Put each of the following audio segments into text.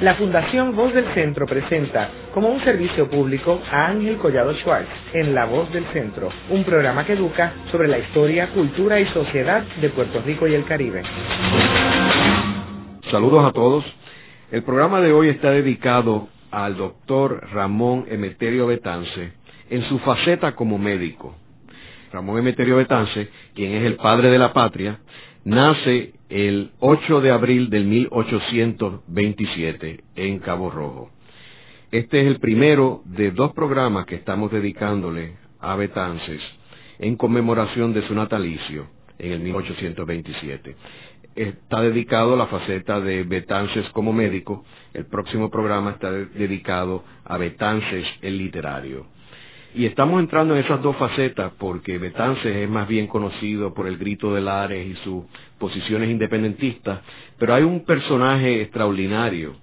La Fundación Voz del Centro presenta como un servicio público a Ángel Collado Schwartz en La Voz del Centro, un programa que educa sobre la historia, cultura y sociedad de Puerto Rico y el Caribe. Saludos a todos. El programa de hoy está dedicado al doctor Ramón Emeterio Betance en su faceta como médico. Ramón Emeterio Betance, quien es el padre de la patria, nace el 8 de abril del 1827 en Cabo Rojo. Este es el primero de dos programas que estamos dedicándole a Betances en conmemoración de su natalicio en el 1827. Está dedicado a la faceta de Betances como médico. El próximo programa está dedicado a Betances el literario. Y estamos entrando en esas dos facetas porque Betances es más bien conocido por el grito de Lares y sus posiciones independentistas, pero hay un personaje extraordinario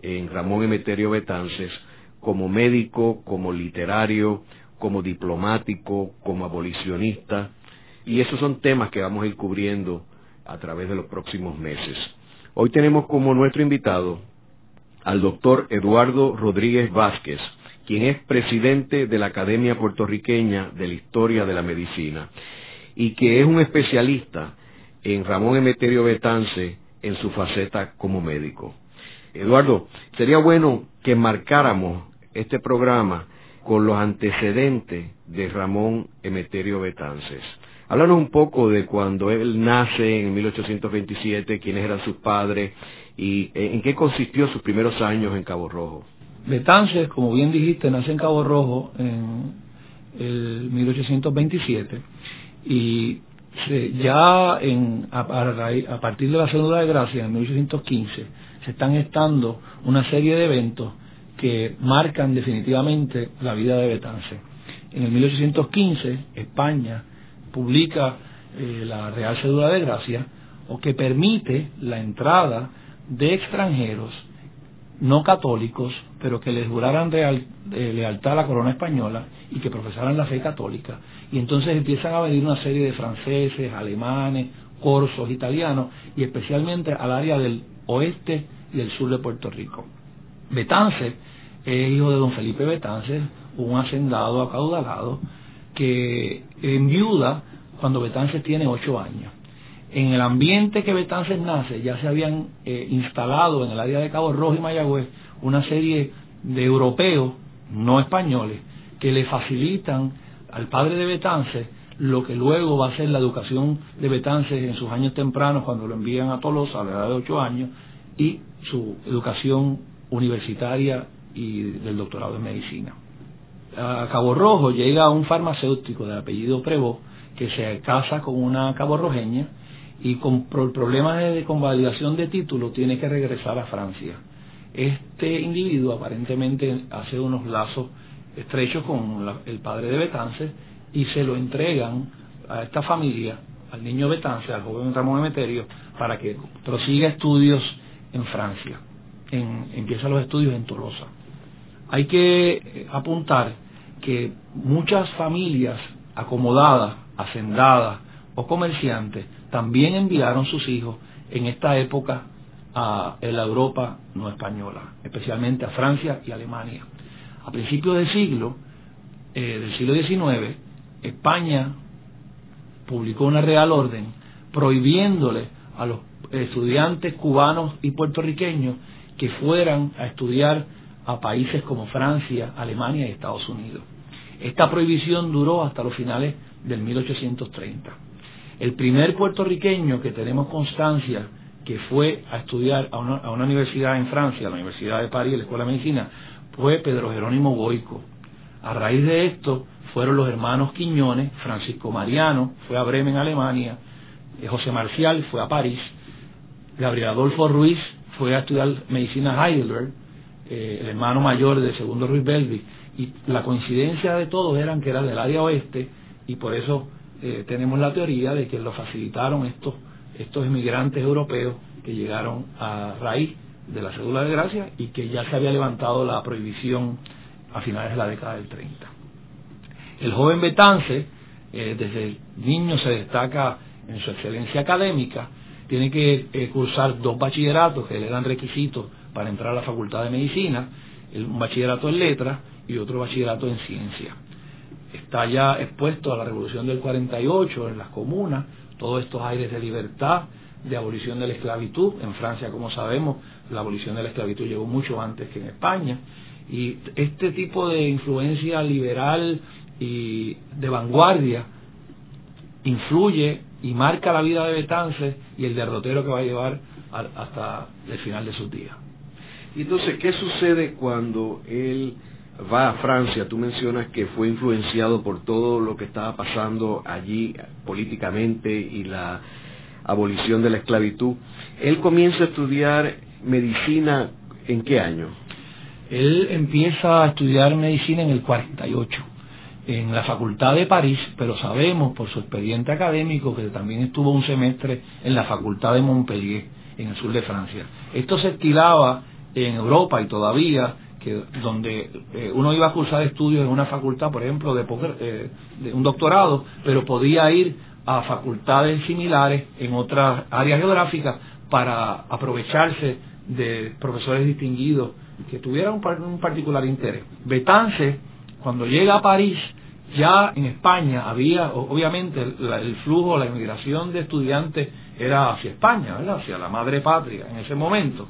en Ramón Emeterio Betances como médico, como literario, como diplomático, como abolicionista, y esos son temas que vamos a ir cubriendo a través de los próximos meses. Hoy tenemos como nuestro invitado al doctor Eduardo Rodríguez Vázquez, quien es presidente de la Academia Puertorriqueña de la Historia de la Medicina y que es un especialista en Ramón Emeterio Betance en su faceta como médico. Eduardo, sería bueno que marcáramos este programa con los antecedentes de Ramón Emeterio Betances. Háblanos un poco de cuando él nace en 1827, quiénes eran sus padres y en qué consistió sus primeros años en Cabo Rojo. Betances, como bien dijiste, nace en Cabo Rojo en el 1827 y ya en, a, partir de la Segunda de Gracia, en 1815, se están estando una serie de eventos que marcan definitivamente la vida de Betances. En el 1815, España publica eh, la Real Cédula de Gracia, o que permite la entrada de extranjeros no católicos, pero que les juraran eh, lealtad a la corona española y que profesaran la fe católica. Y entonces empiezan a venir una serie de franceses, alemanes, corsos, italianos, y especialmente al área del oeste y el sur de Puerto Rico. Betance es hijo de don Felipe Betance, un hacendado acaudalado, que enviuda cuando Betances tiene ocho años en el ambiente que Betances nace ya se habían eh, instalado en el área de Cabo Rojo y Mayagüez una serie de europeos, no españoles, que le facilitan al padre de Betances lo que luego va a ser la educación de Betances en sus años tempranos cuando lo envían a Tolosa a la edad de ocho años y su educación universitaria y del doctorado en medicina. A Cabo Rojo llega un farmacéutico de apellido Prevo que se casa con una caborrojeña y con problemas de convalidación de título tiene que regresar a Francia. Este individuo aparentemente hace unos lazos estrechos con el padre de Betance y se lo entregan a esta familia, al niño Betance, al joven Ramón Emeterio, para que prosiga estudios en Francia. empieza los estudios en Tolosa. Hay que eh, apuntar que muchas familias acomodadas, hacendadas o comerciantes también enviaron sus hijos en esta época a la Europa no española, especialmente a Francia y Alemania. A principios del siglo, eh, del siglo XIX, España publicó una real orden prohibiéndole a los estudiantes cubanos y puertorriqueños que fueran a estudiar a países como Francia, Alemania y Estados Unidos. Esta prohibición duró hasta los finales del 1830. El primer puertorriqueño que tenemos constancia que fue a estudiar a una, universidad en Francia, la Universidad de París, la Escuela de Medicina, fue Pedro Jerónimo Goico. A raíz de esto fueron los hermanos Quiñones, Francisco Mariano fue a Bremen, Alemania, eh, José Marcial fue a París, Gabriel Adolfo Ruiz fue a estudiar medicina a Heidelberg, eh, el hermano mayor de segundo Ruiz Belvi, y la coincidencia de todos eran que era del área oeste y por eso eh, tenemos la teoría de que lo facilitaron estos, estos inmigrantes europeos que llegaron a raíz de la cédula de gracia y que ya se había levantado la prohibición a finales de la década del 30. El joven Betance, eh, desde niño se destaca en su excelencia académica tiene que eh, cursar dos bachilleratos que le dan requisitos para entrar a la Facultad de Medicina, un bachillerato en letras y otro bachillerato en ciencia. Está ya expuesto a la revolución del 48 en las comunas, todos estos aires de libertad, de abolición de la esclavitud. En Francia, como sabemos, la abolición de la esclavitud llegó mucho antes que en España. Y este tipo de influencia liberal y de vanguardia influye y marca la vida de Betances y el derrotero que va a llevar hasta el final de sus días. Y entonces, ¿qué sucede cuando él va a Francia? Tú mencionas que fue influenciado por todo lo que estaba pasando allí políticamente y la abolición de la esclavitud. Él comienza a estudiar medicina en qué año? Él empieza a estudiar medicina en el 48 en la Facultad de París, pero sabemos por su expediente académico que también estuvo un semestre en la Facultad de Montpellier, en el sur de Francia. Esto se estilaba en Europa y todavía que donde eh, uno iba a cursar estudios en una facultad, por ejemplo, de, eh, de un doctorado, pero podía ir a facultades similares en otras áreas geográficas para aprovecharse de profesores distinguidos que tuvieran un, particular interés. Betance, cuando llega a París, ya en España había, obviamente, el flujo, la inmigración de estudiantes era hacia España, hacia la madre patria en ese momento.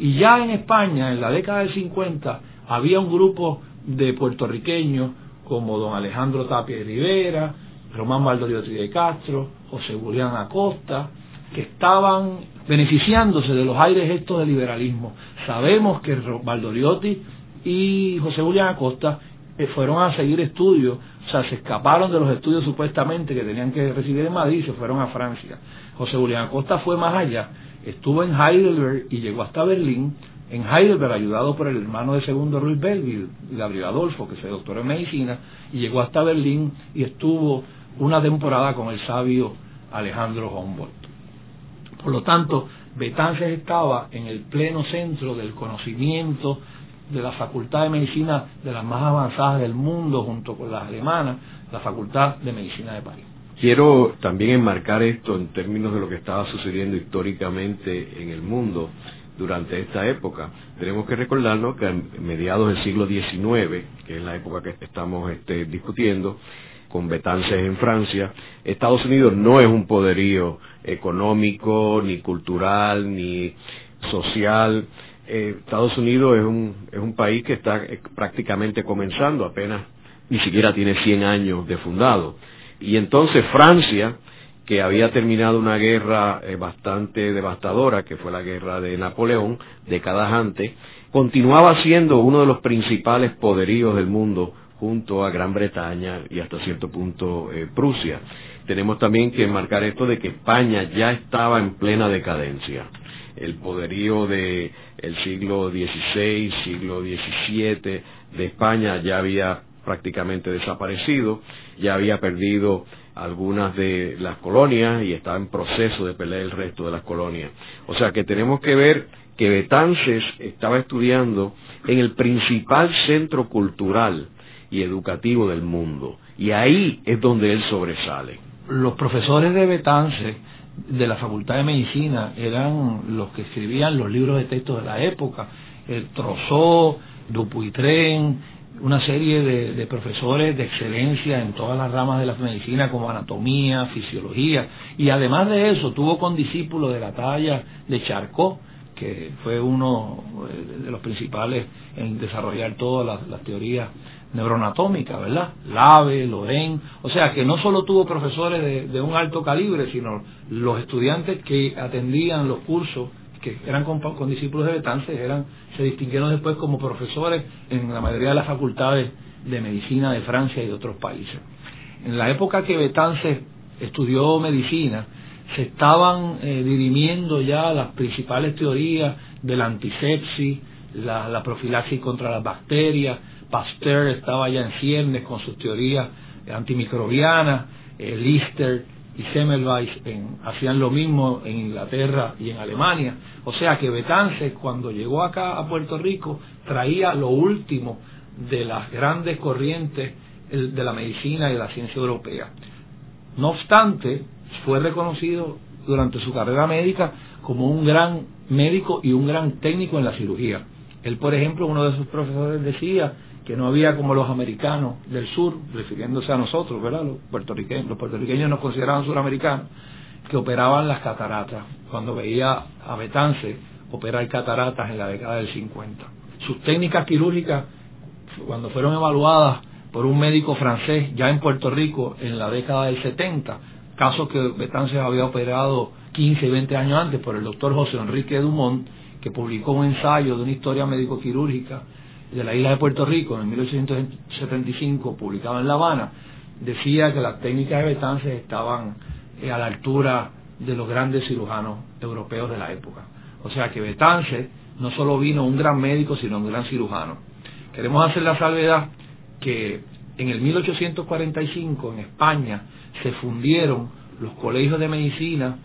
Y ya en España, en la década del 50, había un grupo de puertorriqueños como don Alejandro Tapia de Rivera, Román Valdoriotti de Castro, José Julián Acosta, que estaban beneficiándose de los aires estos del liberalismo. Sabemos que Valdoriotti y José Julián Acosta eh, fueron a seguir estudios, o sea, se escaparon de los estudios supuestamente que tenían que recibir en Madrid y se fueron a Francia. José Julián Acosta fue más allá, estuvo en Heidelberg y llegó hasta Berlín. En Heidelberg, ayudado por el hermano de segundo Ruiz Belville, Gabriel Adolfo, que se doctoró en medicina, y llegó hasta Berlín y estuvo una temporada con el sabio Alejandro Humboldt. Por lo tanto, Betances estaba en el pleno centro del conocimiento de la Facultad de Medicina de las más avanzadas del mundo, junto con las alemanas, la Facultad de Medicina de París. Quiero también enmarcar esto en términos de lo que estaba sucediendo históricamente en el mundo durante esta época. Tenemos que recordarnos que a mediados del siglo XIX, que es la época que estamos este, discutiendo, con Betances en Francia, Estados Unidos no es un poderío económico, ni cultural, ni social. Eh, Estados Unidos es un, es un país que está eh, prácticamente comenzando, apenas ni siquiera tiene 100 años de fundado. Y entonces Francia, que había terminado una guerra eh, bastante devastadora, que fue la guerra de Napoleón, décadas antes, continuaba siendo uno de los principales poderíos del mundo junto a Gran Bretaña y hasta cierto punto eh, Prusia. Tenemos también que marcar esto de que España ya estaba en plena decadencia. El poderío del el siglo XVI, siglo XVII de España ya había prácticamente desaparecido, ya había perdido algunas de las colonias y estaba en proceso de perder el resto de las colonias. O sea que tenemos que ver que Betances estaba estudiando en el principal centro cultural y educativo del mundo. Y ahí es donde él sobresale. Los profesores de Betance de la Facultad de Medicina eran los que escribían los libros de texto de la época, el Trozó, Dupuytren, una serie de, profesores de excelencia en todas las ramas de la medicina como anatomía, fisiología, y además de eso tuvo condiscípulos de la talla de Charcot, que fue uno eh, de los principales en desarrollar todas las teorías neuroanatómica, ¿verdad? Lave, Loren, o sea que no solo tuvo profesores de, un alto calibre, sino los estudiantes que atendían los cursos, que eran con, discípulos de Betances, eran, se distinguieron después como profesores en la mayoría de las facultades de medicina de Francia y de otros países. En la época que Betances estudió medicina, se estaban eh, dirimiendo ya las principales teorías de la antisepsis, la, la profilaxis contra las bacterias, Pasteur estaba ya en ciernes con sus teorías antimicrobianas, eh, Lister y Semmelweis hacían lo mismo en Inglaterra y en Alemania. O sea que Betances cuando llegó acá a Puerto Rico traía lo último de las grandes corrientes de la medicina y de la ciencia europea. No obstante, fue reconocido durante su carrera médica como un gran médico y un gran técnico en la cirugía. Él, por ejemplo, uno de sus profesores decía que no había como los americanos del sur, refiriéndose a nosotros, ¿verdad? Los puertorriqueños, los puertorriqueños nos consideraban suramericanos, que operaban las cataratas. Cuando veía a Betance operar cataratas en la década del 50. Sus técnicas quirúrgicas, cuando fueron evaluadas por un médico francés ya en Puerto Rico en la década del 70, casos que Betance había operado 15 y 20 años antes por el doctor José Enrique Dumont, que publicó un ensayo de una historia médico-quirúrgica de la isla de Puerto Rico en 1875, publicado en La Habana, decía que las técnicas de Betance estaban eh, a la altura de los grandes cirujanos europeos de la época. O sea que Betance no solo vino un gran médico, sino un gran cirujano. Queremos hacer la salvedad que en el 1845 en España se fundieron los colegios de medicina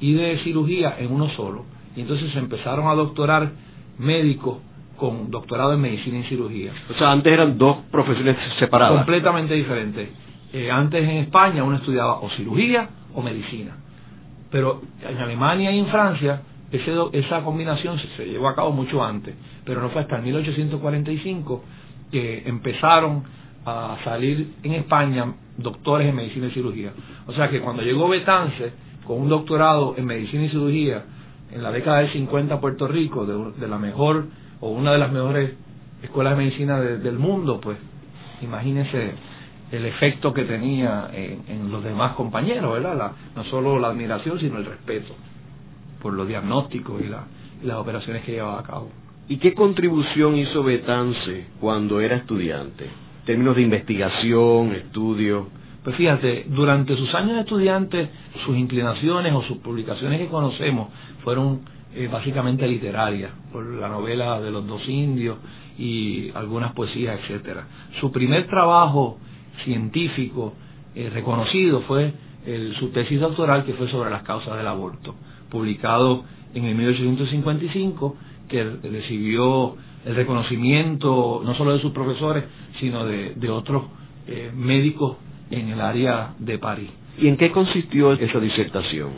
y de cirugía en uno solo. Y entonces se empezaron a doctorar médicos con doctorado en medicina y cirugía. O sea, antes eran dos profesiones separadas. Completamente diferentes. Eh, antes en España uno estudiaba o cirugía o medicina. Pero en Alemania y en Francia esa combinación se, llevó a cabo mucho antes, pero no fue hasta el 1845 que empezaron a salir en España doctores en medicina y cirugía. O sea que cuando llegó Betance con un doctorado en medicina y cirugía en la década del 50 a Puerto Rico, de, la mejor o una de las mejores escuelas de medicina del mundo, pues imagínense el efecto que tenía en, los demás compañeros, ¿verdad? no solo la admiración, sino el respeto por los diagnósticos y, las operaciones que llevaba a cabo. ¿Y qué contribución hizo Betance cuando era estudiante? En términos de investigación, estudio. Pues fíjate, durante sus años de estudiante, sus inclinaciones o sus publicaciones que conocemos fueron eh, básicamente literarias, por la novela de los dos indios y algunas poesías, etcétera. Su primer trabajo científico eh, reconocido fue su tesis doctoral que fue sobre las causas del aborto publicado en el 1855, que recibió el reconocimiento no solo de sus profesores, sino de, otros eh, médicos en el área de París. ¿Y en qué consistió esa disertación?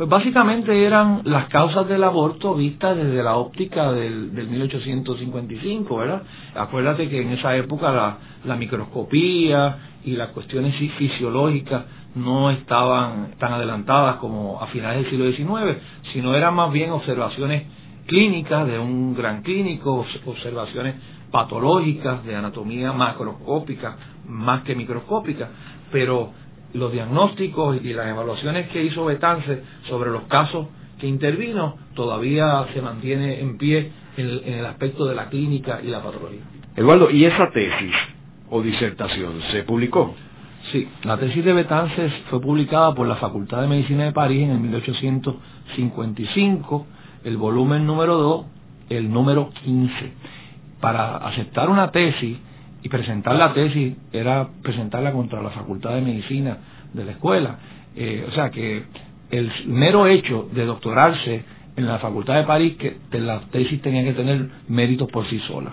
Pues básicamente eran las causas del aborto vistas desde la óptica del, del 1855, ¿verdad? Acuérdate que en esa época la, la microscopía y las cuestiones fisiológicas no estaban tan adelantadas como a finales del siglo XIX, sino eran más bien observaciones clínicas de un gran clínico, observaciones patológicas de anatomía macroscópica más que microscópica, pero los diagnósticos y las evaluaciones que hizo Betance sobre los casos que intervino todavía se mantiene en pie en en el aspecto de la clínica y la patología. Eduardo, ¿y esa tesis o disertación se publicó? Sí, la tesis de Betances fue publicada por la Facultad de Medicina de París en el 1855, el volumen número 2, el número 15. Para aceptar una tesis y presentar la tesis era presentarla contra la Facultad de Medicina de la escuela. Eh, o sea que el mero hecho de doctorarse en la Facultad de París, que la tesis tenía que tener méritos por sí sola.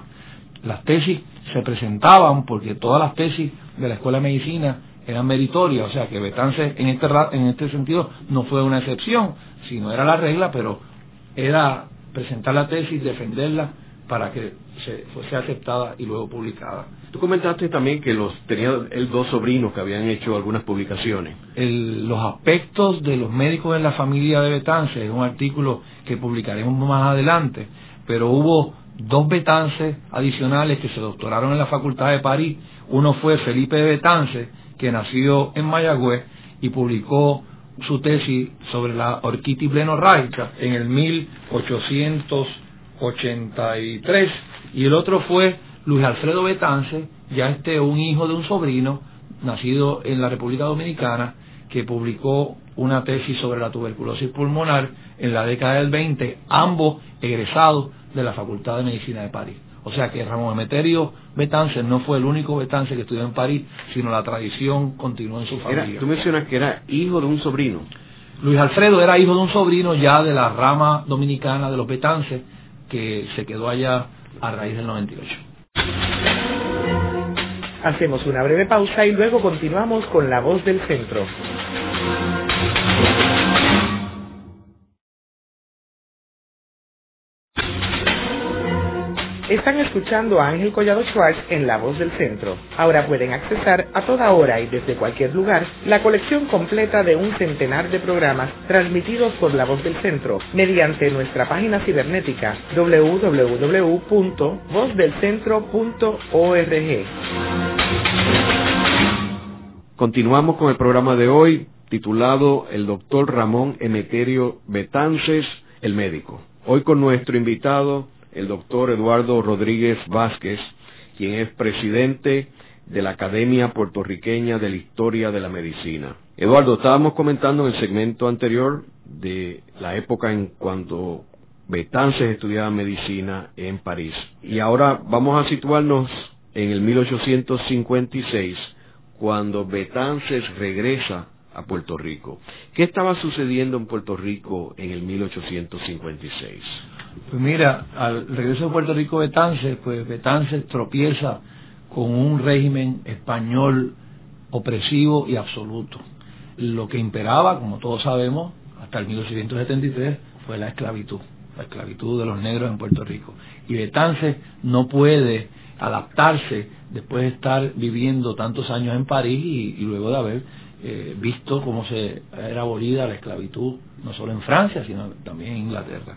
Las tesis se presentaban porque todas las tesis de la Escuela de Medicina eran meritorias, o sea que Betance en este, en este sentido no fue una excepción, sino era la regla, pero era presentar la tesis, defenderla para que se, fuese aceptada y luego publicada. Tú comentaste también que los tenía él dos sobrinos que habían hecho algunas publicaciones. los aspectos de los médicos en la familia de Betance es un artículo que publicaremos más adelante, pero hubo dos Betances adicionales que se doctoraron en la Facultad de París. Uno fue Felipe de Betance, que nació en Mayagüez y publicó su tesis sobre la orquitis blenorraica en el 1883 y el otro fue Luis Alfredo Betance, ya este un hijo de un sobrino nacido en la República Dominicana que publicó una tesis sobre la tuberculosis pulmonar en la década del 20, ambos egresados de la Facultad de Medicina de París. O sea que Ramón Emeterio Betance no fue el único Betance que estudió en París, sino la tradición continuó en su familia. tú mencionas que era hijo de un sobrino. Luis Alfredo era hijo de un sobrino ya de la rama dominicana de los Betances, que se quedó allá a raíz del 98. Hacemos una breve pausa y luego continuamos con La Voz del Centro. Están escuchando a Ángel Collado Schwartz en La Voz del Centro. Ahora pueden accesar a toda hora y desde cualquier lugar la colección completa de un centenar de programas transmitidos por La Voz del Centro mediante nuestra página cibernética www.vozdelcentro.org. Continuamos con el programa de hoy titulado El doctor Ramón Emeterio Betances, el médico. Hoy con nuestro invitado, el doctor Eduardo Rodríguez Vázquez, quien es presidente de la Academia Puertorriqueña de la Historia de la Medicina. Eduardo, estábamos comentando en el segmento anterior de la época en cuando Betances estudiaba medicina en París. Y ahora vamos a situarnos en el 1856, cuando Betances regresa a Puerto Rico. ¿Qué estaba sucediendo en Puerto Rico en el 1856? Pues mira, al regreso de Puerto Rico Betances, pues Betances tropieza con un régimen español opresivo y absoluto. Lo que imperaba, como todos sabemos, hasta el 1873 fue la esclavitud, la esclavitud de los negros en Puerto Rico. Y Betances no puede adaptarse después de estar viviendo tantos años en París y, luego de haber eh, visto cómo se era abolida la esclavitud, no solo en Francia, sino también en Inglaterra.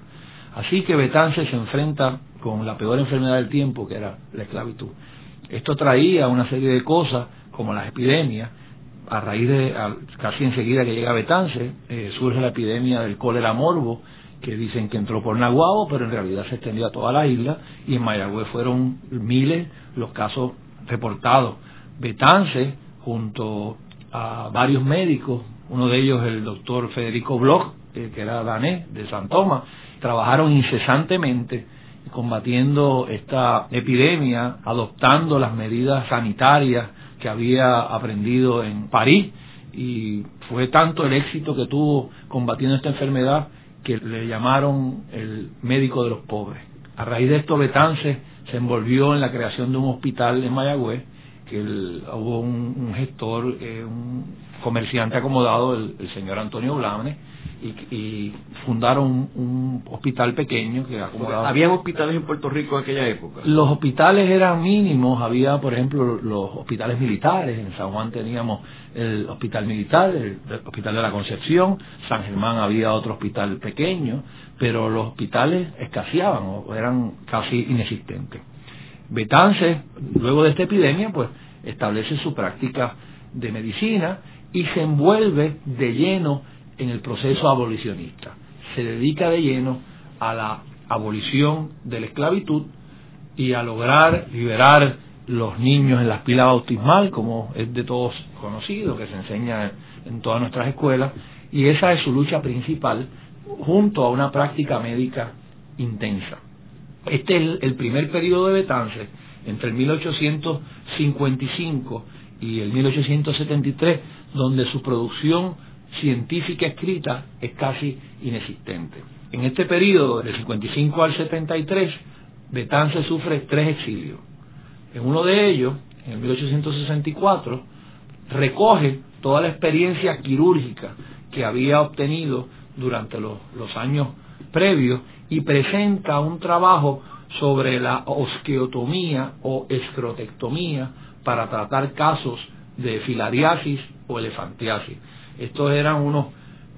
Así que Betances se enfrenta con la peor enfermedad del tiempo, que era la esclavitud. Esto traía una serie de cosas, como las epidemias, a raíz de, casi enseguida que llega Betances, eh, surge la epidemia del cólera morbo, que dicen que entró por Naguabo, pero en realidad se extendió a toda la isla, y en Mayagüez fueron miles los casos reportados. Betances, junto a varios médicos, uno de ellos el doctor Federico Bloch, eh, que era danés de San Tomás, trabajaron incesantemente combatiendo esta epidemia, adoptando las medidas sanitarias que había aprendido en París y fue tanto el éxito que tuvo combatiendo esta enfermedad que le llamaron el médico de los pobres. A raíz de esto Betance se envolvió en la creación de un hospital en Mayagüez, que hubo un, gestor, eh, un comerciante acomodado, el, el señor Antonio Blanes, y, fundaron un, hospital pequeño que acomodaba. ¿Habían hospitales en Puerto Rico en aquella época? Los hospitales eran mínimos, había por ejemplo los hospitales militares, en San Juan teníamos el hospital militar, el, hospital de la Concepción, San Germán había otro hospital pequeño, pero los hospitales escaseaban o eran casi inexistentes. Betance, luego de esta epidemia, pues establece su práctica de medicina y se envuelve de lleno en el proceso abolicionista. Se dedica de lleno a la abolición de la esclavitud y a lograr liberar los niños en las pilas bautismal, como es de todos conocido, que se enseña en todas nuestras escuelas, y esa es su lucha principal, junto a una práctica médica intensa. Este es el, primer periodo de Betance, entre el 1855 y el 1873, donde su producción científica escrita es casi inexistente. En este periodo, del 55 al 73, Betance sufre tres exilios. En uno de ellos, en 1864, recoge toda la experiencia quirúrgica que había obtenido durante los, los años previos y presenta un trabajo sobre la osqueotomía o escrotectomía para tratar casos de filariasis o elefantiasis. Estos eran unos,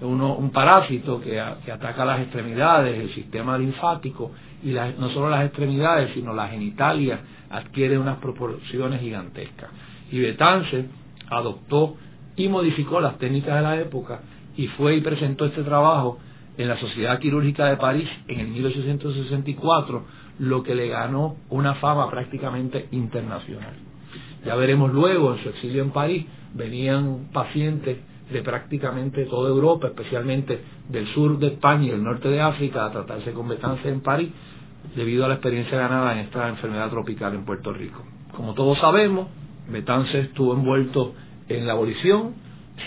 un parásito que, ataca las extremidades, el sistema linfático, y no solo las extremidades, sino la genitalia adquiere unas proporciones gigantescas. Y Betance adoptó y modificó las técnicas de la época y fue y presentó este trabajo en la Sociedad Quirúrgica de París en el 1864, lo que le ganó una fama prácticamente internacional. Ya veremos luego, en su exilio en París, venían pacientes de prácticamente toda Europa, especialmente del sur de España y el norte de África, a tratarse con Betance en París, debido a la experiencia ganada en esta enfermedad tropical en Puerto Rico. Como todos sabemos, Betance estuvo envuelto en la abolición,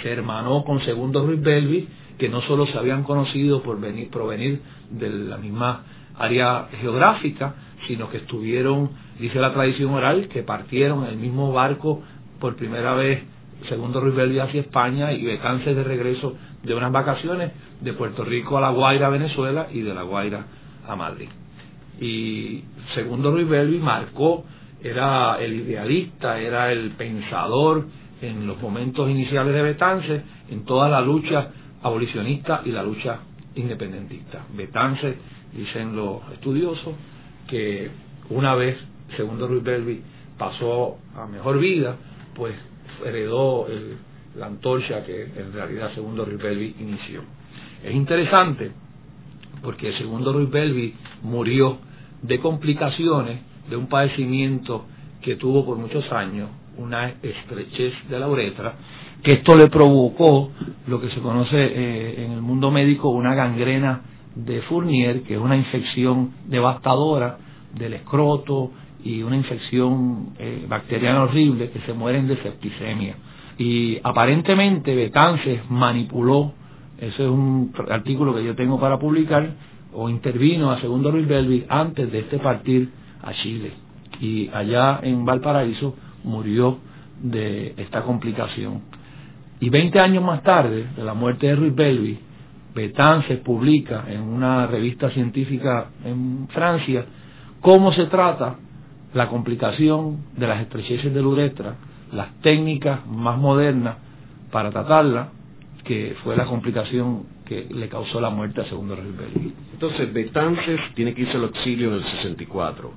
se hermanó con Segundo Ruiz Belvi, que no solo se habían conocido por venir, provenir de la misma área geográfica, sino que estuvieron, dice la tradición oral, que partieron en el mismo barco por primera vez segundo Ruiz Belvi hacia España y Betance de regreso de unas vacaciones de Puerto Rico a La Guaira, Venezuela y de La Guaira a Madrid. Y segundo Ruiz Belvi marcó, era el idealista, era el pensador en los momentos iniciales de Betance, en toda la lucha abolicionista y la lucha independentista. Betance, dicen los estudiosos, que una vez segundo Ruiz Belvi pasó a mejor vida, pues heredó la antorcha que en realidad segundo Ruiz Belvi inició. Es interesante porque segundo Ruiz Belvi murió de complicaciones de un padecimiento que tuvo por muchos años, una estrechez de la uretra, que esto le provocó lo que se conoce eh, en el mundo médico una gangrena de Fournier, que es una infección devastadora del escroto y una infección eh, bacteriana horrible que se mueren de septicemia. Y aparentemente Betances manipuló, ese es un artículo que yo tengo para publicar, o intervino a segundo Ruiz Belvi antes de este partir a Chile. Y allá en Valparaíso murió de esta complicación. Y 20 años más tarde, de la muerte de Ruiz Belvi, Betances publica en una revista científica en Francia cómo se trata la complicación de las estrecheces de la uretra, las técnicas más modernas para tratarla, que fue la complicación que le causó la muerte a segundo Belli. Entonces, Betances tiene que irse al exilio en el 64,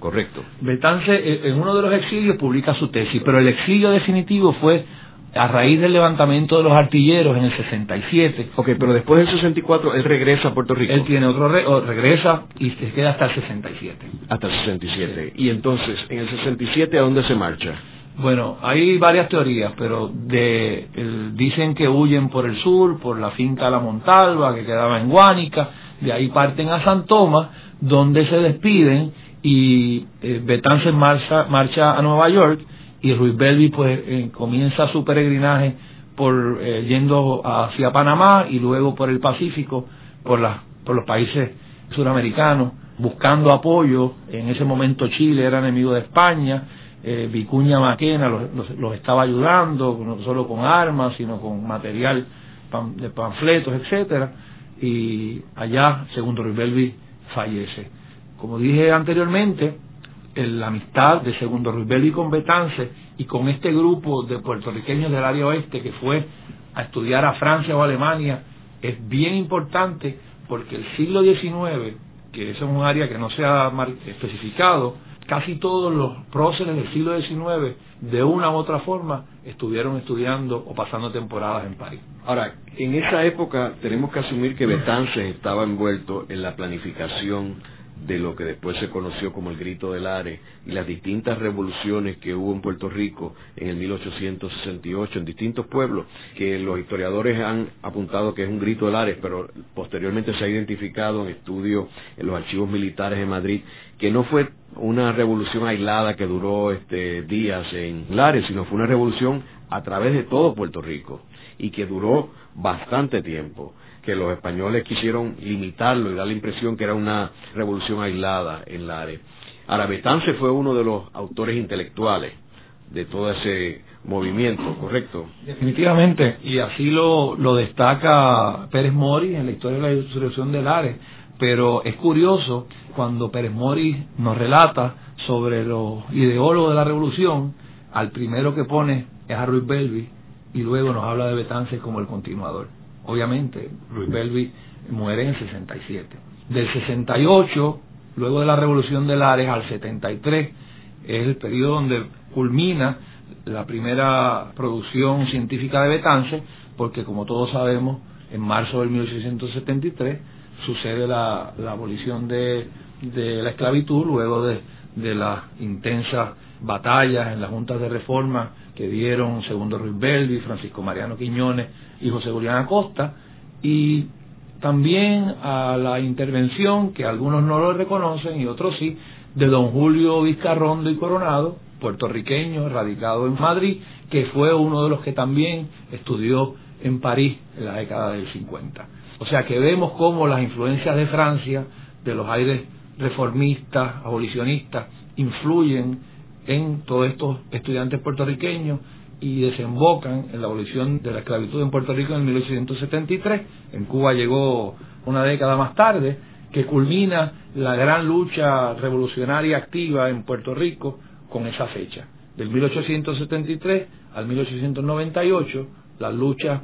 ¿correcto? Betances eh, en uno de los exilios publica su tesis, pero el exilio definitivo fue a raíz del levantamiento de los artilleros en el 67. Ok, pero después del 64 él regresa a Puerto Rico. Él tiene otro, regresa y se queda hasta el 67. Hasta el 67. Y entonces, en el 67, ¿a dónde se marcha? Bueno, hay varias teorías, pero de, dicen que huyen por el sur, por la finca La Montalva, que quedaba en Guánica, de ahí parten a San Tomás, donde se despiden y eh, Betance marcha, marcha a Nueva York y Ruiz Belvi pues eh, comienza su peregrinaje por eh, yendo hacia Panamá y luego por el Pacífico, por, por los países suramericanos, buscando apoyo. En ese momento Chile era enemigo de España, eh, Vicuña Maquena los, estaba ayudando, no solo con armas, sino con material de panfletos, etcétera, y allá, segundo Ruiz Belvi, fallece. Como dije anteriormente, la amistad de Segundo Ruiz con Betance y con este grupo de puertorriqueños del área oeste que fue a estudiar a Francia o Alemania es bien importante porque el siglo XIX, que es un área que no se ha especificado, casi todos los próceres del siglo XIX, de una u otra forma, estuvieron estudiando o pasando temporadas en París. Ahora, en esa época tenemos que asumir que Betances estaba envuelto en la planificación de lo que después se conoció como el Grito del Ares y las distintas revoluciones que hubo en Puerto Rico en el 1868 en distintos pueblos, que los historiadores han apuntado que es un Grito del Ares, pero posteriormente se ha identificado en estudios en los archivos militares de Madrid que no fue una revolución aislada que duró este, días en Lares, sino fue una revolución a través de todo Puerto Rico y que duró bastante tiempo que los españoles quisieron limitarlo y dar la impresión que era una revolución aislada en la área. Ahora, Betance fue uno de los autores intelectuales de todo ese movimiento, ¿correcto? Definitivamente, y así lo, lo destaca Pérez Mori en la historia de la insurrección del Ares. Pero es curioso cuando Pérez Mori nos relata sobre los ideólogos de la revolución, al primero que pone es a Ruiz Belvi y luego nos habla de Betance como el continuador. Obviamente, Ruiz Belvi muere en el 67. Del 68, luego de la revolución de Lares, al 73, es el periodo donde culmina la primera producción científica de Betance, porque como todos sabemos, en marzo del 1873 sucede la, abolición de, la esclavitud, luego de, de las intensas batallas en las juntas de reforma que dieron segundo Ruiz Belvi, Francisco Mariano Quiñones y José Julián Acosta, y también a la intervención, que algunos no lo reconocen y otros sí, de don Julio Vizcarrondo y Coronado, puertorriqueño, radicado en Madrid, que fue uno de los que también estudió en París en la década del 50. O sea que vemos cómo las influencias de Francia, de los aires reformistas, abolicionistas, influyen en todos estos estudiantes puertorriqueños y desembocan en la abolición de la esclavitud en Puerto Rico en 1873. En Cuba llegó una década más tarde que culmina la gran lucha revolucionaria activa en Puerto Rico con esa fecha. Del 1873 al 1898, las luchas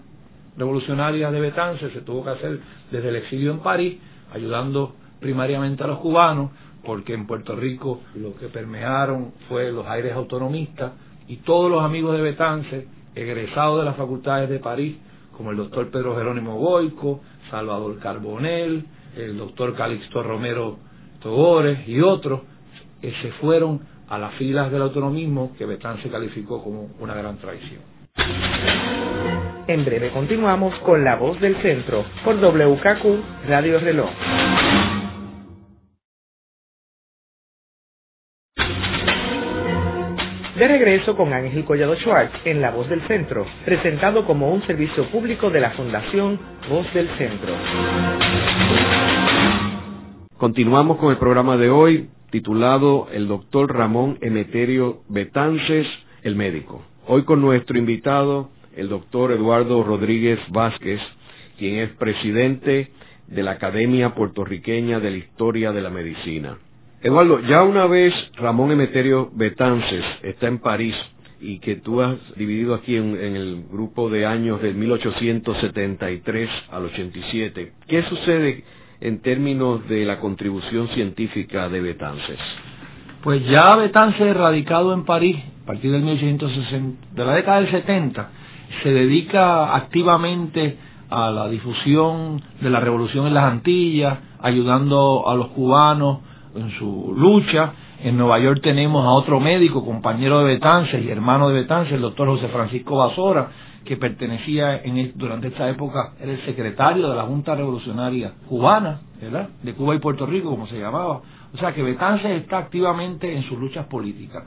revolucionarias de Betance se tuvo que hacer desde el exilio en París, ayudando primariamente a los cubanos, porque en Puerto Rico lo que permearon fue los aires autonomistas y todos los amigos de Betance, egresados de las facultades de París, como el doctor Pedro Jerónimo Goico, Salvador Carbonell, el doctor Calixto Romero Togores y otros, que se fueron a las filas del autonomismo que Betance calificó como una gran traición. En breve continuamos con La Voz del Centro por WKQ Radio Reloj. De regreso con Ángel Collado Schwartz en La Voz del Centro, presentado como un servicio público de la Fundación Voz del Centro. Continuamos con el programa de hoy titulado El doctor Ramón Emeterio Betances, el médico. Hoy con nuestro invitado, el doctor Eduardo Rodríguez Vázquez, quien es presidente de la Academia Puertorriqueña de la Historia de la Medicina. Eduardo, ya una vez Ramón Emeterio Betances está en París y que tú has dividido aquí en, el grupo de años del 1873 al 87, ¿qué sucede en términos de la contribución científica de Betances? Pues ya Betances, radicado en París, a partir del 1860, de la década del 70, se dedica activamente a la difusión de la revolución en las Antillas, ayudando a los cubanos en su lucha. En Nueva York tenemos a otro médico, compañero de Betances y hermano de Betances, el doctor José Francisco Basora, que pertenecía en durante esta época, era el secretario de la Junta Revolucionaria Cubana, ¿verdad? De Cuba y Puerto Rico, como se llamaba. O sea que Betances está activamente en sus luchas políticas.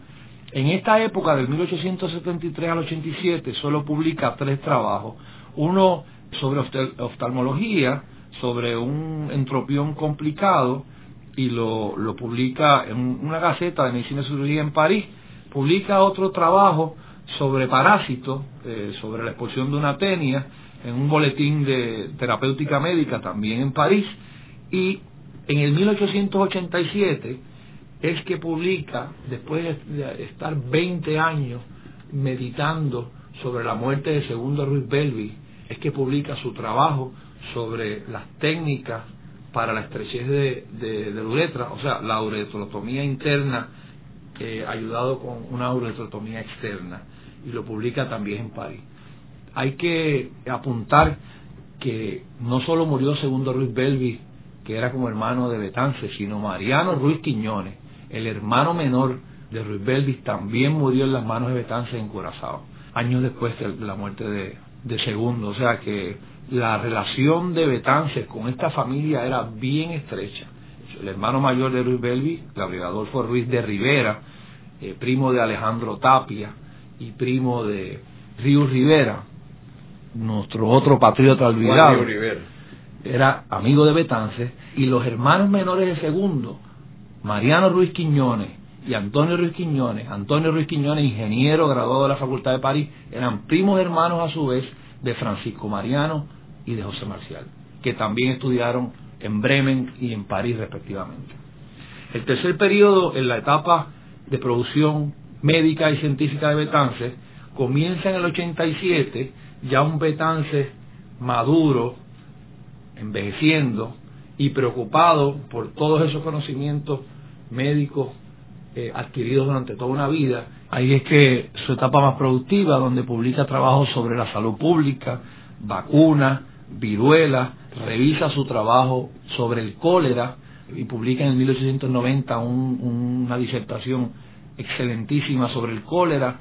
En esta época, del 1873 al 87, solo publica tres trabajos. Uno sobre oftalmología, sobre un entropión complicado, y lo, lo publica en una gaceta de medicina y cirugía en París. Publica otro trabajo sobre parásitos, eh, sobre la expulsión de una tenia, en un boletín de terapéutica médica también en París. Y en el 1887 es que publica, después de estar 20 años meditando sobre la muerte de Segundo Ruiz Belvi, es que publica su trabajo sobre las técnicas para la estrechez de, de, la uretra, o sea, la uretrotomía interna eh, ayudado con una uretrotomía externa, y lo publica también en París. Hay que apuntar que no solo murió Segundo Ruiz Belvi, que era como hermano de Betance, sino Mariano Ruiz Quiñones, el hermano menor de Ruiz Belvis, también murió en las manos de Betance en Curazao, años después de la muerte de, de Segundo. O sea que la relación de Betances con esta familia era bien estrecha. El hermano mayor de Ruiz Belvi, Gabriel Adolfo Ruiz de Rivera, eh, primo de Alejandro Tapia y primo de Río Rivera, nuestro otro patriota olvidado, era amigo de Betances, y los hermanos menores de segundo, Mariano Ruiz Quiñones y Antonio Ruiz Quiñones, Antonio Ruiz Quiñones, ingeniero graduado de la Facultad de París, eran primos hermanos a su vez de Francisco Mariano y de José Marcial, que también estudiaron en Bremen y en París respectivamente. El tercer periodo en la etapa de producción médica y científica de Betance comienza en el 87, ya un Betance maduro, envejeciendo, y preocupado por todos esos conocimientos médicos eh, adquiridos durante toda una vida. Ahí es que su etapa más productiva, donde publica trabajos sobre la salud pública, vacunas, viruela, revisa su trabajo sobre el cólera y publica en el 1890 una disertación excelentísima sobre el cólera,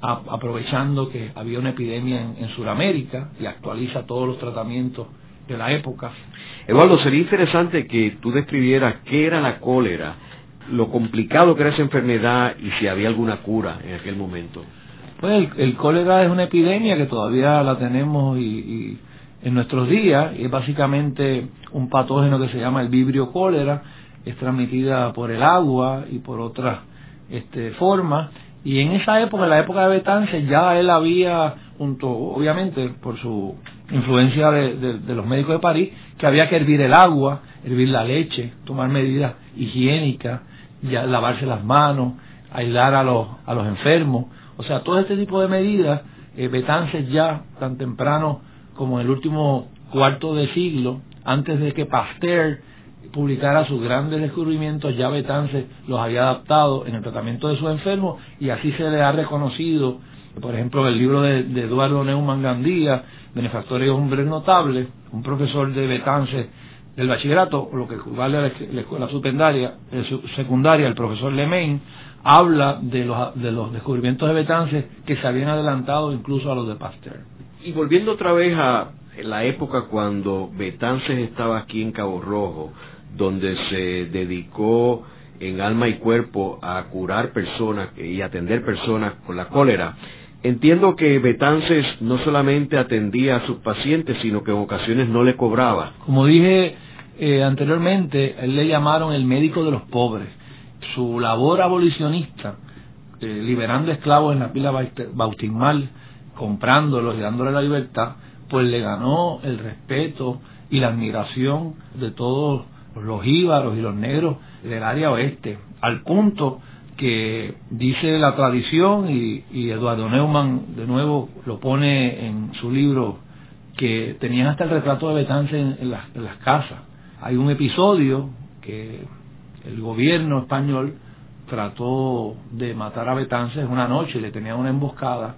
aprovechando que había una epidemia en, en Sudamérica y actualiza todos los tratamientos de la época. Eduardo, sería interesante que tú describieras qué era la cólera, lo complicado que era esa enfermedad y si había alguna cura en aquel momento. Pues el, cólera es una epidemia que todavía la tenemos y, en nuestros días es básicamente un patógeno que se llama el vibrio cólera, es transmitida por el agua y por otras este, formas y en esa época, en la época de Betance, ya él había, junto obviamente por su influencia de, los médicos de París, que había que hervir el agua, hervir la leche, tomar medidas higiénicas, ya, lavarse las manos, aislar a los, a los enfermos. O sea, todo este tipo de medidas, eh, Betances ya tan temprano como en el último cuarto de siglo, antes de que Pasteur publicara sus grandes descubrimientos, ya Betances los había adaptado en el tratamiento de sus enfermos y así se le ha reconocido, por ejemplo, el libro de, Eduardo Neumann Gandía, Benefactores y Hombres Notables, un profesor de Betances del bachillerato, lo que vale a la escuela secundaria, secundaria el profesor Lemain, habla de los, de los descubrimientos de Betances que se habían adelantado incluso a los de Pasteur. Y volviendo otra vez a la época cuando Betances estaba aquí en Cabo Rojo, donde se dedicó en alma y cuerpo a curar personas y atender personas con la cólera. Entiendo que Betances no solamente atendía a sus pacientes, sino que en ocasiones no le cobraba. Como dije eh, anteriormente, él le llamaron el médico de los pobres. Su labor abolicionista, eh, liberando esclavos en la pila bautismal, comprándolos y dándoles la libertad, pues le ganó el respeto y la admiración de todos los íbaros y los negros del área oeste, al punto que dice la tradición y, Eduardo Neumann de nuevo lo pone en su libro que tenían hasta el retrato de Betance en, las, en las casas. Hay un episodio que el gobierno español trató de matar a Betances una noche, le tenía una emboscada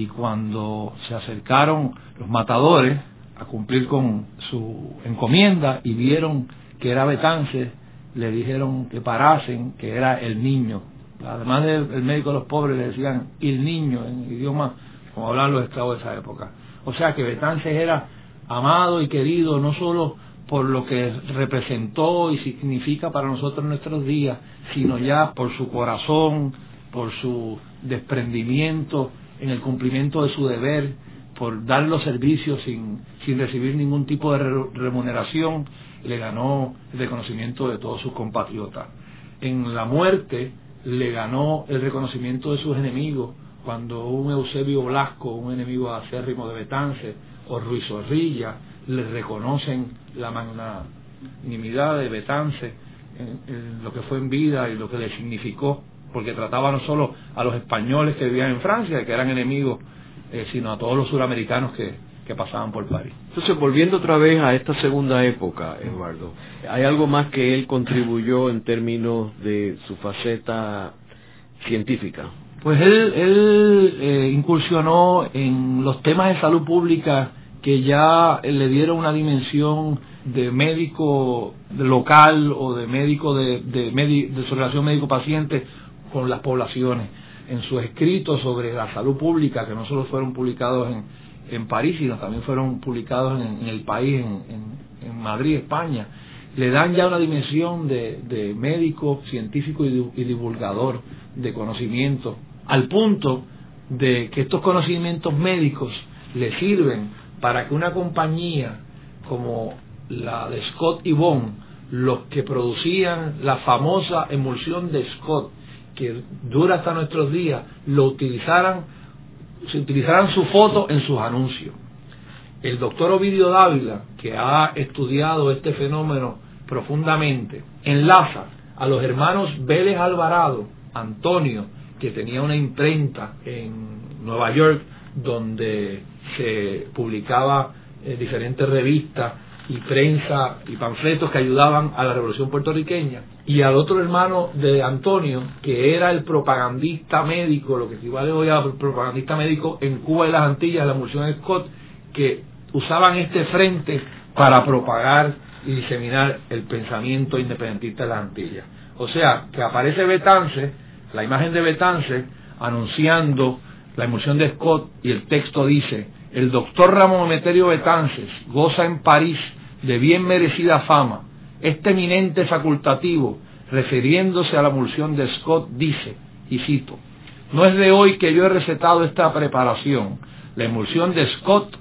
y cuando se acercaron los matadores a cumplir con su encomienda y vieron que era Betance, le dijeron que parasen, que era el niño. Además del médico de los pobres le decían el niño en idioma como hablaban los esclavos de esa época. O sea que Betances era amado y querido no solo por lo que representó y significa para nosotros en nuestros días, sino ya por su corazón, por su desprendimiento en el cumplimiento de su deber, por dar los servicios sin, sin recibir ningún tipo de remuneración, le ganó el reconocimiento de todos sus compatriotas. En la muerte le ganó el reconocimiento de sus enemigos, cuando un Eusebio Blasco, un enemigo acérrimo de Betance, o Ruiz Zorrilla, le reconocen la magnanimidad de Betance en, lo que fue en vida y lo que le significó, porque trataba no solo a los españoles que vivían en Francia, que eran enemigos, eh, sino a todos los suramericanos que, que pasaban por París. Entonces, volviendo otra vez a esta segunda época, Eduardo, ¿hay algo más que él contribuyó en términos de su faceta científica? Pues él, él eh, incursionó en los temas de salud pública que ya le dieron una dimensión de médico local o de médico de, de, de su relación médico-paciente con las poblaciones. En sus escritos sobre la salud pública, que no solo fueron publicados en, en París, sino también fueron publicados en, el país, en, Madrid, España, le dan ya una dimensión de, médico, científico y, divulgador de conocimiento, al punto de que estos conocimientos médicos le sirven para que una compañía como la de Scott y Bond, los que producían la famosa emulsión de Scott, que dura hasta nuestros días, lo utilizaran se utilizarán su foto en sus anuncios. El doctor Ovidio Dávila, que ha estudiado este fenómeno profundamente, enlaza a los hermanos Vélez Alvarado, Antonio, que tenía una imprenta en Nueva York donde se publicaba en diferentes revistas y prensa y panfletos que ayudaban a la revolución puertorriqueña, y al otro hermano de Antonio, que era el propagandista médico, lo que equivale hoy a propagandista médico en Cuba y las Antillas, la emulsión Scott, que usaban este frente para propagar y diseminar el pensamiento independentista de las Antillas. O sea, que aparece Betance, la imagen de Betance, anunciando la emulsión de Scott y el texto dice, el doctor Ramón Emeterio Betances goza en París de bien merecida fama, este eminente facultativo, refiriéndose a la emulsión de Scott, dice, y cito, no es de hoy que yo he recetado esta preparación. La emulsión de Scott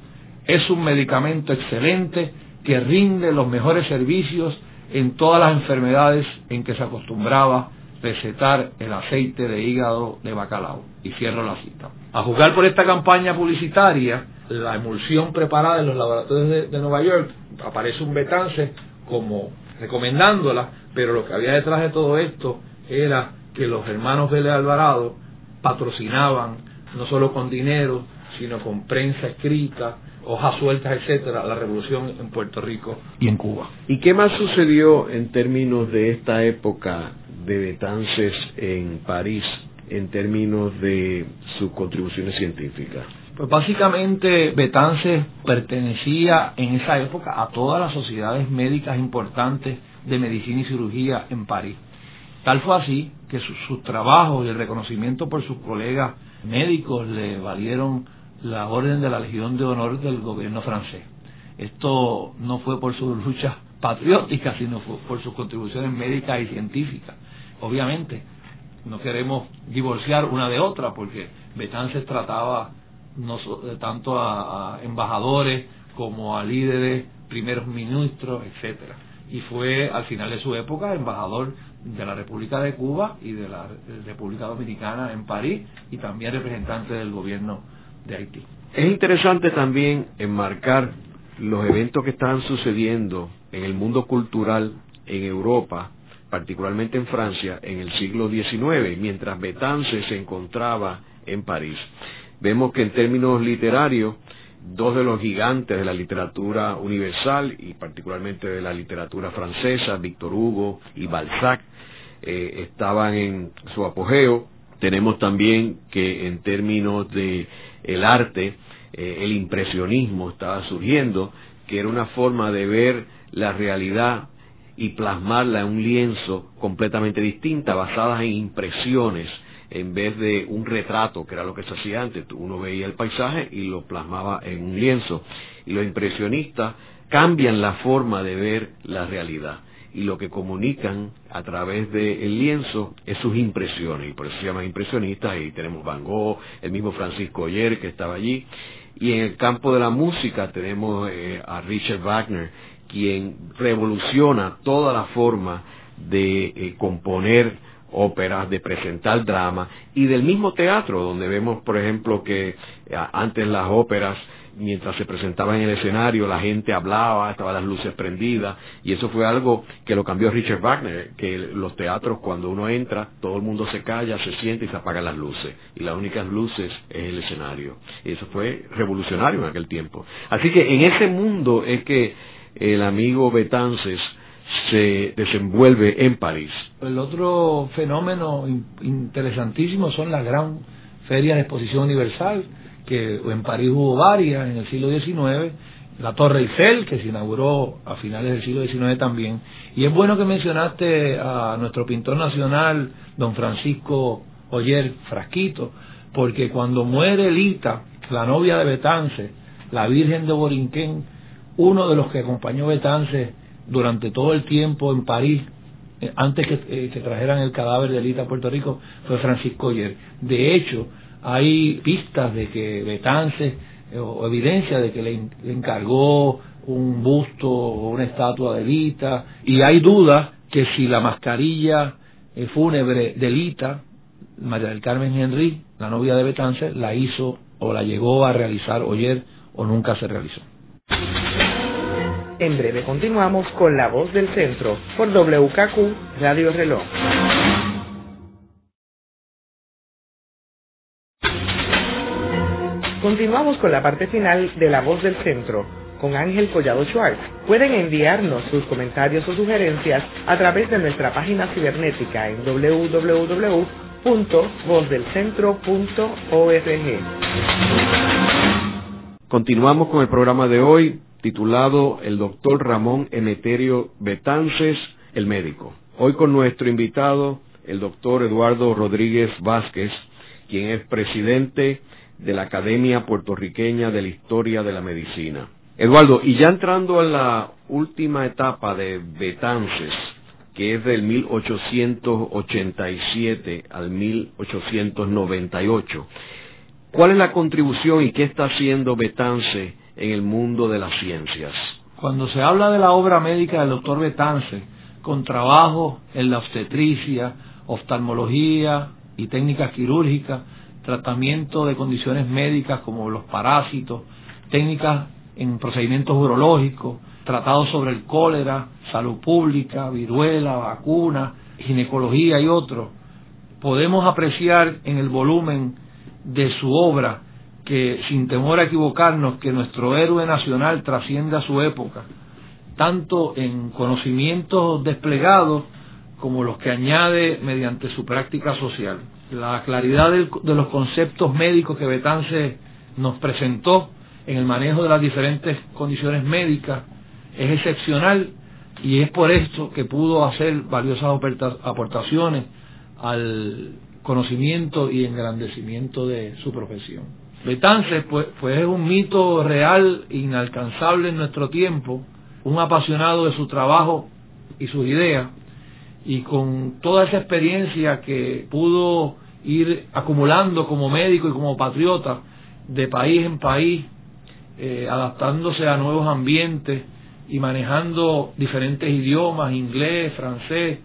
es un medicamento excelente que rinde los mejores servicios en todas las enfermedades en que se acostumbraba recetar el aceite de hígado de bacalao. Y cierro la cita. A juzgar por esta campaña publicitaria, la emulsión preparada en los laboratorios de, Nueva York, aparece un Betance como recomendándola, pero lo que había detrás de todo esto era que los hermanos Vélez Alvarado patrocinaban, no solo con dinero, sino con prensa escrita, hojas sueltas, etcétera, la revolución en Puerto Rico y en Cuba. ¿Y qué más sucedió en términos de esta época de Betances en París en términos de sus contribuciones científicas? Pues básicamente Betances pertenecía en esa época a todas las sociedades médicas importantes de medicina y cirugía en París. Tal fue así que sus trabajos y el reconocimiento por sus colegas médicos le valieron la orden de la Legión de Honor del gobierno francés. Esto no fue por sus luchas patrióticas, sino por sus contribuciones médicas y científicas. Obviamente, no queremos divorciar una de otra, porque Betances trataba no tanto a, embajadores como a líderes, primeros ministros, etcétera. Y fue al final de su época embajador de la República de Cuba y de la República Dominicana en París y también representante del gobierno de Haití. Es interesante también enmarcar los eventos que estaban sucediendo en el mundo cultural en Europa, particularmente en Francia, en el siglo XIX, mientras Betance se encontraba en París. Vemos que en términos literarios, dos de los gigantes de la literatura universal y particularmente de la literatura francesa, Victor Hugo y Balzac, eh, estaban en su apogeo. Tenemos también que en términos de el arte, eh, el impresionismo estaba surgiendo, que era una forma de ver la realidad y plasmarla en un lienzo completamente distinta, basada en impresiones en vez de un retrato, que era lo que se hacía antes. Uno veía el paisaje y lo plasmaba en un lienzo. Y los impresionistas cambian la forma de ver la realidad. Y lo que comunican a través del lienzo es sus impresiones. Y por eso se llaman impresionistas. Y tenemos Van Gogh, el mismo Francisco Oyer que estaba allí. Y en el campo de la música tenemos eh, a Richard Wagner, quien revoluciona toda la forma de eh, componer óperas, de presentar drama y del mismo teatro, donde vemos, por ejemplo, que antes las óperas, mientras se presentaban en el escenario, la gente hablaba, estaban las luces prendidas, y eso fue algo que lo cambió Richard Wagner, que los teatros, cuando uno entra, todo el mundo se calla, se siente y se apagan las luces, y las únicas luces es el escenario. Y eso fue revolucionario en aquel tiempo. Así que en ese mundo es que el amigo Betances se desenvuelve en París. El otro fenómeno interesantísimo son las gran ferias de exposición universal, que en París hubo varias en el siglo XIX, la Torre Eiffel, que se inauguró a finales del siglo XIX también. Y es bueno que mencionaste a nuestro pintor nacional, don Francisco Oyer Frasquito, porque cuando muere Lita, la novia de Betance, la Virgen de Borinquén, uno de los que acompañó Betance durante todo el tiempo en París, eh, antes que, eh, que, trajeran el cadáver de Lita a Puerto Rico, fue Francisco Oyer. De hecho, hay pistas de que Betance, eh, o evidencia de que le, encargó un busto o una estatua de Lita, y hay dudas que si la mascarilla fúnebre de Lita, María del Carmen Henry, la novia de Betance, la hizo o la llegó a realizar Oyer o nunca se realizó. En breve continuamos con La Voz del Centro por WKQ Radio Reloj. Continuamos con la parte final de La Voz del Centro con Ángel Collado Schwartz. Pueden enviarnos sus comentarios o sugerencias a través de nuestra página cibernética en www.vozdelcentro.org. Continuamos con el programa de hoy titulado El doctor Ramón Emeterio Betances, el médico. Hoy con nuestro invitado, el doctor Eduardo Rodríguez Vázquez, quien es presidente de la Academia Puertorriqueña de la Historia de la Medicina. Eduardo, y ya entrando a la última etapa de Betances, que es del 1887 al 1898, ¿cuál es la contribución y qué está haciendo Betances en el mundo de las ciencias. Cuando se habla de la obra médica del doctor Betance, con trabajo en la obstetricia, oftalmología y técnicas quirúrgicas, tratamiento de condiciones médicas como los parásitos, técnicas en procedimientos urológicos, tratados sobre el cólera, salud pública, viruela, vacuna, ginecología y otros, podemos apreciar en el volumen de su obra que sin temor a equivocarnos que nuestro héroe nacional trasciende a su época, tanto en conocimientos desplegados como los que añade mediante su práctica social. La claridad de los conceptos médicos que Betance nos presentó en el manejo de las diferentes condiciones médicas es excepcional y es por esto que pudo hacer valiosas aportaciones al conocimiento y engrandecimiento de su profesión. Betances pues, pues es un mito real inalcanzable en nuestro tiempo, un apasionado de su trabajo y sus ideas, y con toda esa experiencia que pudo ir acumulando como médico y como patriota de país en país, eh, adaptándose a nuevos ambientes y manejando diferentes idiomas, inglés, francés,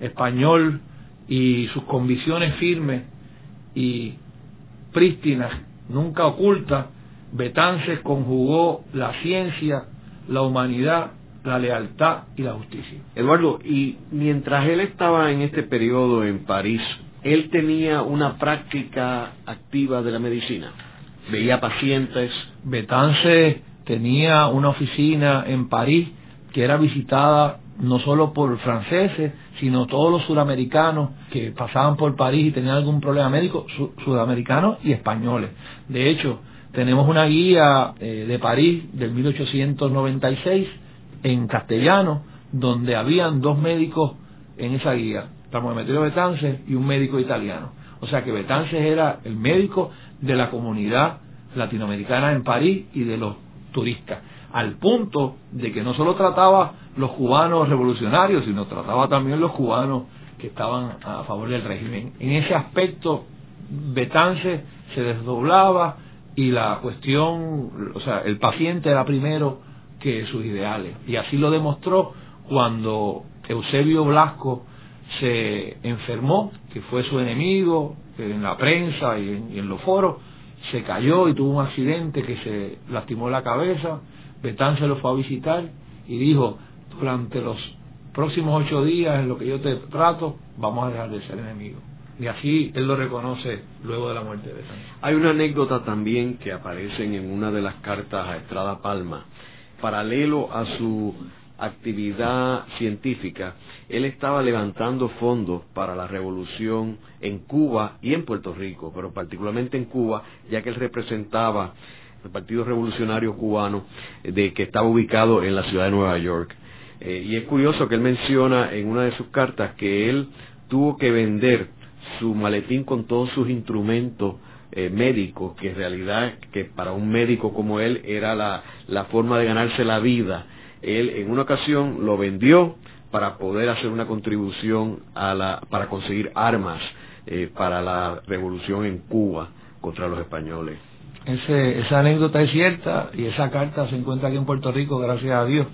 español, y sus convicciones firmes y prístinas, nunca ocultas, Betances conjugó la ciencia, la humanidad, la lealtad y la justicia. Eduardo, y mientras él estaba en este periodo en París, él tenía una práctica activa de la medicina. Veía pacientes. Betances tenía una oficina en París que era visitada no solo por franceses, sino todos los sudamericanos que pasaban por París y tenían algún problema médico, sudamericanos y españoles. De hecho, tenemos una guía eh, de París del 1896 en castellano, donde habían dos médicos en esa guía, Demetrio Betances y un médico italiano. O sea que Betances era el médico de la comunidad latinoamericana en París y de los turistas, al punto de que no solo trataba los cubanos revolucionarios, sino trataba también los cubanos que estaban a favor del régimen. En ese aspecto, Betance se desdoblaba y la cuestión, o sea, el paciente era primero que sus ideales. Y así lo demostró cuando Eusebio Blasco se enfermó, que fue su enemigo en la prensa y en, y en los foros, se cayó y tuvo un accidente que se lastimó la cabeza, Betance lo fue a visitar y dijo, durante los próximos ocho días en lo que yo te trato, vamos a dejar de ser enemigos. Y así él lo reconoce luego de la muerte de Betance. Hay una anécdota también que aparece en una de las cartas a Estrada Palma. Paralelo a su actividad científica, él estaba levantando fondos para la revolución en Cuba y en Puerto Rico, pero particularmente en Cuba, ya que él representaba el Partido Revolucionario Cubano, de que estaba ubicado en la ciudad de Nueva York. Eh, y es curioso que él menciona en una de sus cartas que él tuvo que vender su maletín con todos sus instrumentos eh, médicos, que en realidad que para un médico como él era la, la forma de ganarse la vida. Él en una ocasión lo vendió para poder hacer una contribución a la, para conseguir armas eh, para la revolución en Cuba contra los españoles. Ese, esa anécdota es cierta y esa carta se encuentra aquí en Puerto Rico, gracias a Dios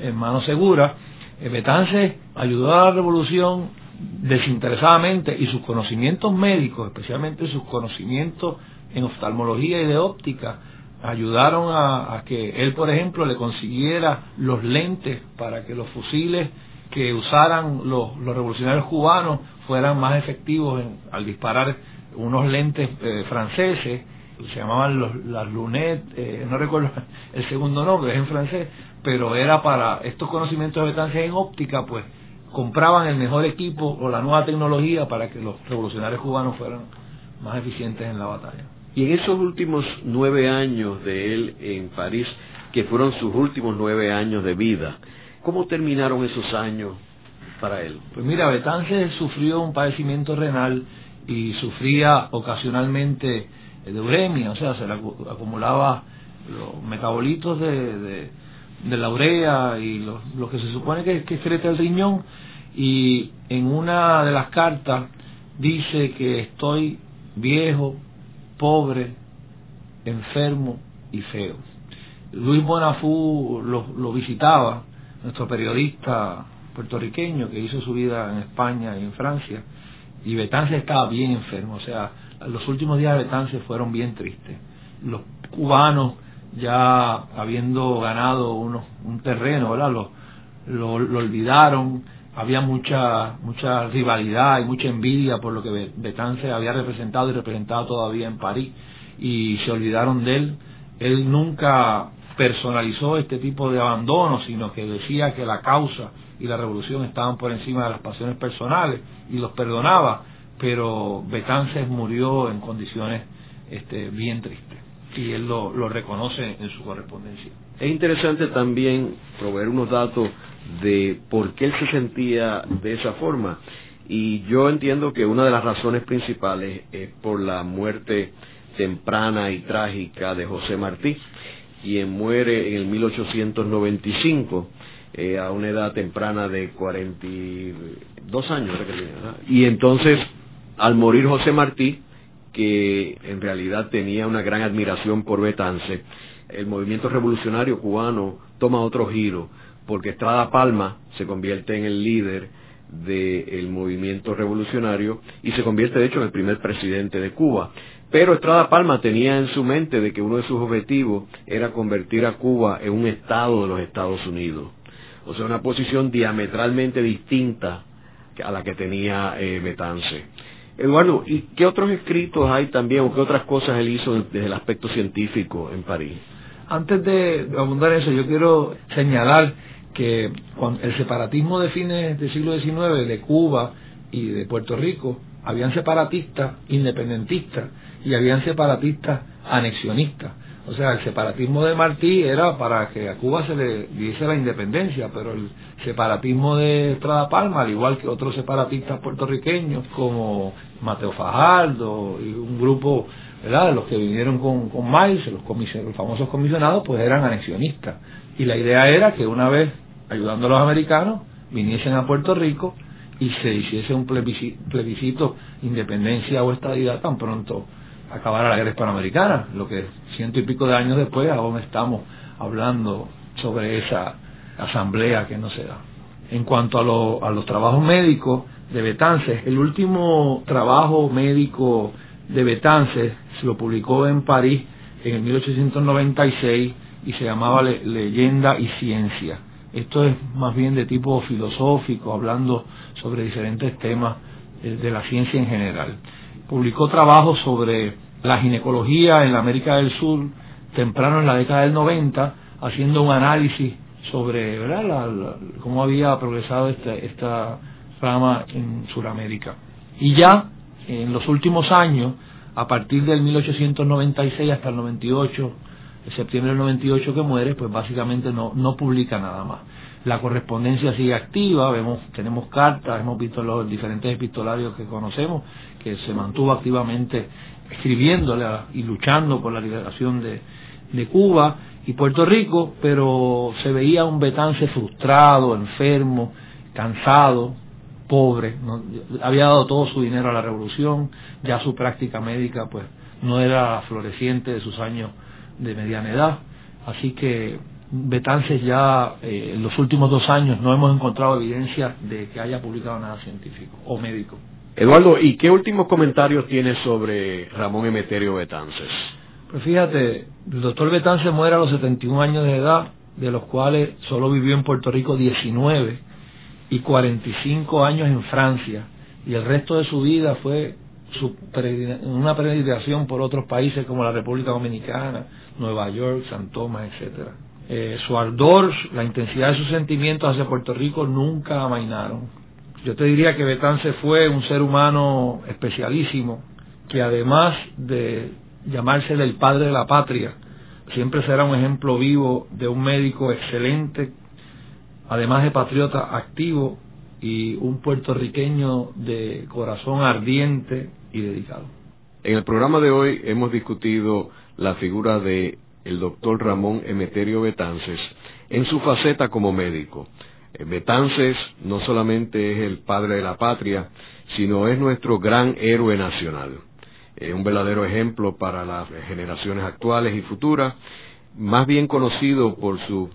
en mano segura. Eh, Betance ayudó a la revolución desinteresadamente y sus conocimientos médicos, especialmente sus conocimientos en oftalmología y de óptica, ayudaron a, que él, por ejemplo, le consiguiera los lentes para que los fusiles que usaran los, revolucionarios cubanos fueran más efectivos al disparar unos lentes eh, franceses, se llamaban los, las lunettes, eh, no recuerdo el segundo nombre, es en francés, pero era para estos conocimientos de betancia en óptica, pues compraban el mejor equipo o la nueva tecnología para que los revolucionarios cubanos fueran más eficientes en la batalla. Y en esos últimos nueve años de él en París, que fueron sus últimos nueve años de vida, ¿cómo terminaron esos años para él? Pues mira, Betance sufrió un padecimiento renal y sufría ocasionalmente de uremia, o sea, se le acumulaba los metabolitos de de la urea y lo, que se supone que, que excreta el riñón y en una de las cartas dice que estoy viejo, pobre, enfermo y feo. Luis Bonafú lo, lo visitaba, nuestro periodista puertorriqueño que hizo su vida en España y en Francia, y Betance estaba bien enfermo, o sea, los últimos días de Betance fueron bien tristes. Los cubanos ya habiendo ganado un terreno, ¿verdad? Lo, olvidaron, había mucha mucha rivalidad y mucha envidia por lo que Betance había representado y representado todavía en París y se olvidaron de él. Él nunca personalizó este tipo de abandono, sino que decía que la causa y la revolución estaban por encima de las pasiones personales y los perdonaba, pero Betances murió en condiciones este, bien tristes y él lo, lo reconoce en su correspondencia. Es interesante también proveer unos datos de por qué él se sentía de esa forma. Y yo entiendo que una de las razones principales es por la muerte temprana y trágica de José Martí, quien muere en el 1895 eh, a una edad temprana de 42 años. Y entonces, al morir José Martí, que en realidad tenía una gran admiración por Betance, el movimiento revolucionario cubano toma otro giro, porque Estrada Palma se convierte en el líder del movimiento revolucionario y se convierte de hecho en el primer presidente de Cuba. Pero Estrada Palma tenía en su mente de que uno de sus objetivos era convertir a Cuba en un estado de los Estados Unidos. O sea, una posición diametralmente distinta a la que tenía eh, Betance. Eduardo, ¿y qué otros escritos hay también o qué otras cosas él hizo desde el aspecto científico en París? Antes de abundar en eso, yo quiero señalar que el separatismo de fines del siglo XIX de Cuba y de Puerto Rico, habían separatistas independentistas y habían separatistas anexionistas. O sea, el separatismo de Martí era para que a Cuba se le diese la independencia, pero el separatismo de Estrada Palma, al igual que otros separatistas puertorriqueños como Mateo Fajardo y un grupo, ¿verdad?, los que vinieron con, con Miles, los, los famosos comisionados, pues eran anexionistas. Y la idea era que una vez ayudando a los americanos, viniesen a Puerto Rico y se hiciese un plebiscito, independencia o estadidad tan pronto acabara la guerra hispanoamericana, lo que ciento y pico de años después aún estamos hablando sobre esa asamblea que no se da. En cuanto a, a los trabajos médicos de Betances, el último trabajo médico de Betances se lo publicó en París en el 1896 y se llamaba Leyenda y Ciencia. Esto es más bien de tipo filosófico, hablando sobre diferentes temas de la ciencia en general. Publicó trabajos sobre la ginecología en la América del Sur temprano en la década del 90, haciendo un análisis sobre ¿verdad? cómo había progresado esta, esta rama en Sudamérica. Y ya en los últimos años, a partir del 1896 hasta el 98, de septiembre del 98 que muere, pues básicamente no, no publica nada más. La correspondencia sigue activa, vemos, tenemos cartas, hemos visto los diferentes epistolarios que conocemos, que se mantuvo activamente escribiéndole y luchando por la liberación de, Cuba y Puerto Rico, pero se veía un Betance frustrado, enfermo, cansado, pobre, había dado todo su dinero a la revolución, ya su práctica médica pues no era floreciente de sus años de mediana edad. Así que Betances ya eh, en los últimos dos años no hemos encontrado evidencia de que haya publicado nada científico o médico. Eduardo, ¿y qué últimos comentarios tienes sobre Ramón Emeterio Betances? Pues fíjate, el doctor Betances muere a los 71 años de edad, de los cuales solo vivió en Puerto Rico 19 y 45 años en Francia, y el resto de su vida fue su una peregrinación por otros países como la República Dominicana, Nueva York, San Tomás, etcétera. Eh, su ardor, la intensidad de sus sentimientos hacia Puerto Rico nunca amainaron. Yo te diría que Betance fue un ser humano especialísimo, que además de llamarse el padre de la patria, siempre será un ejemplo vivo de un médico excelente, además de patriota activo y un puertorriqueño de corazón ardiente y dedicado. En el programa de hoy hemos discutido la figura de el doctor Ramón Emeterio Betances en su faceta como médico. Eh, Betances no solamente es el padre de la patria, sino es nuestro gran héroe nacional. Es un verdadero ejemplo para las generaciones actuales y futuras, más bien conocido por su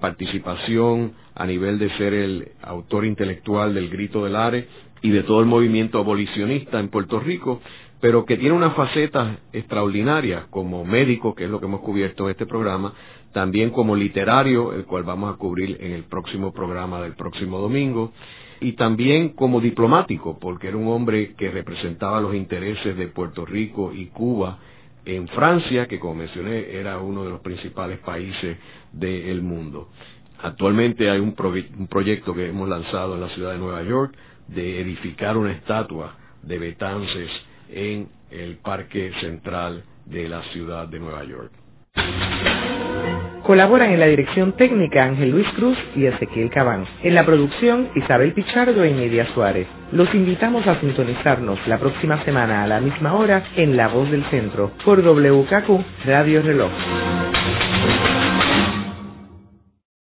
participación a nivel de ser el autor intelectual del Grito del Are, y de todo el movimiento abolicionista en Puerto Rico, pero que tiene una faceta extraordinaria como médico, que es lo que hemos cubierto en este programa, también como literario, el cual vamos a cubrir en el próximo programa del próximo domingo, y también como diplomático, porque era un hombre que representaba los intereses de Puerto Rico y Cuba en Francia, que como mencioné era uno de los principales países del mundo. Actualmente hay un, proyecto que hemos lanzado en la ciudad de Nueva York de edificar una estatua de Betances en el Parque Central de la ciudad de Nueva York. Colaboran en la dirección técnica Ángel Luis Cruz y Ezequiel Cabán. En la producción Isabel Pichardo y Nidia Suárez. Los invitamos a sintonizarnos la próxima semana a la misma hora en La Voz del Centro por WKQ Radio Reloj.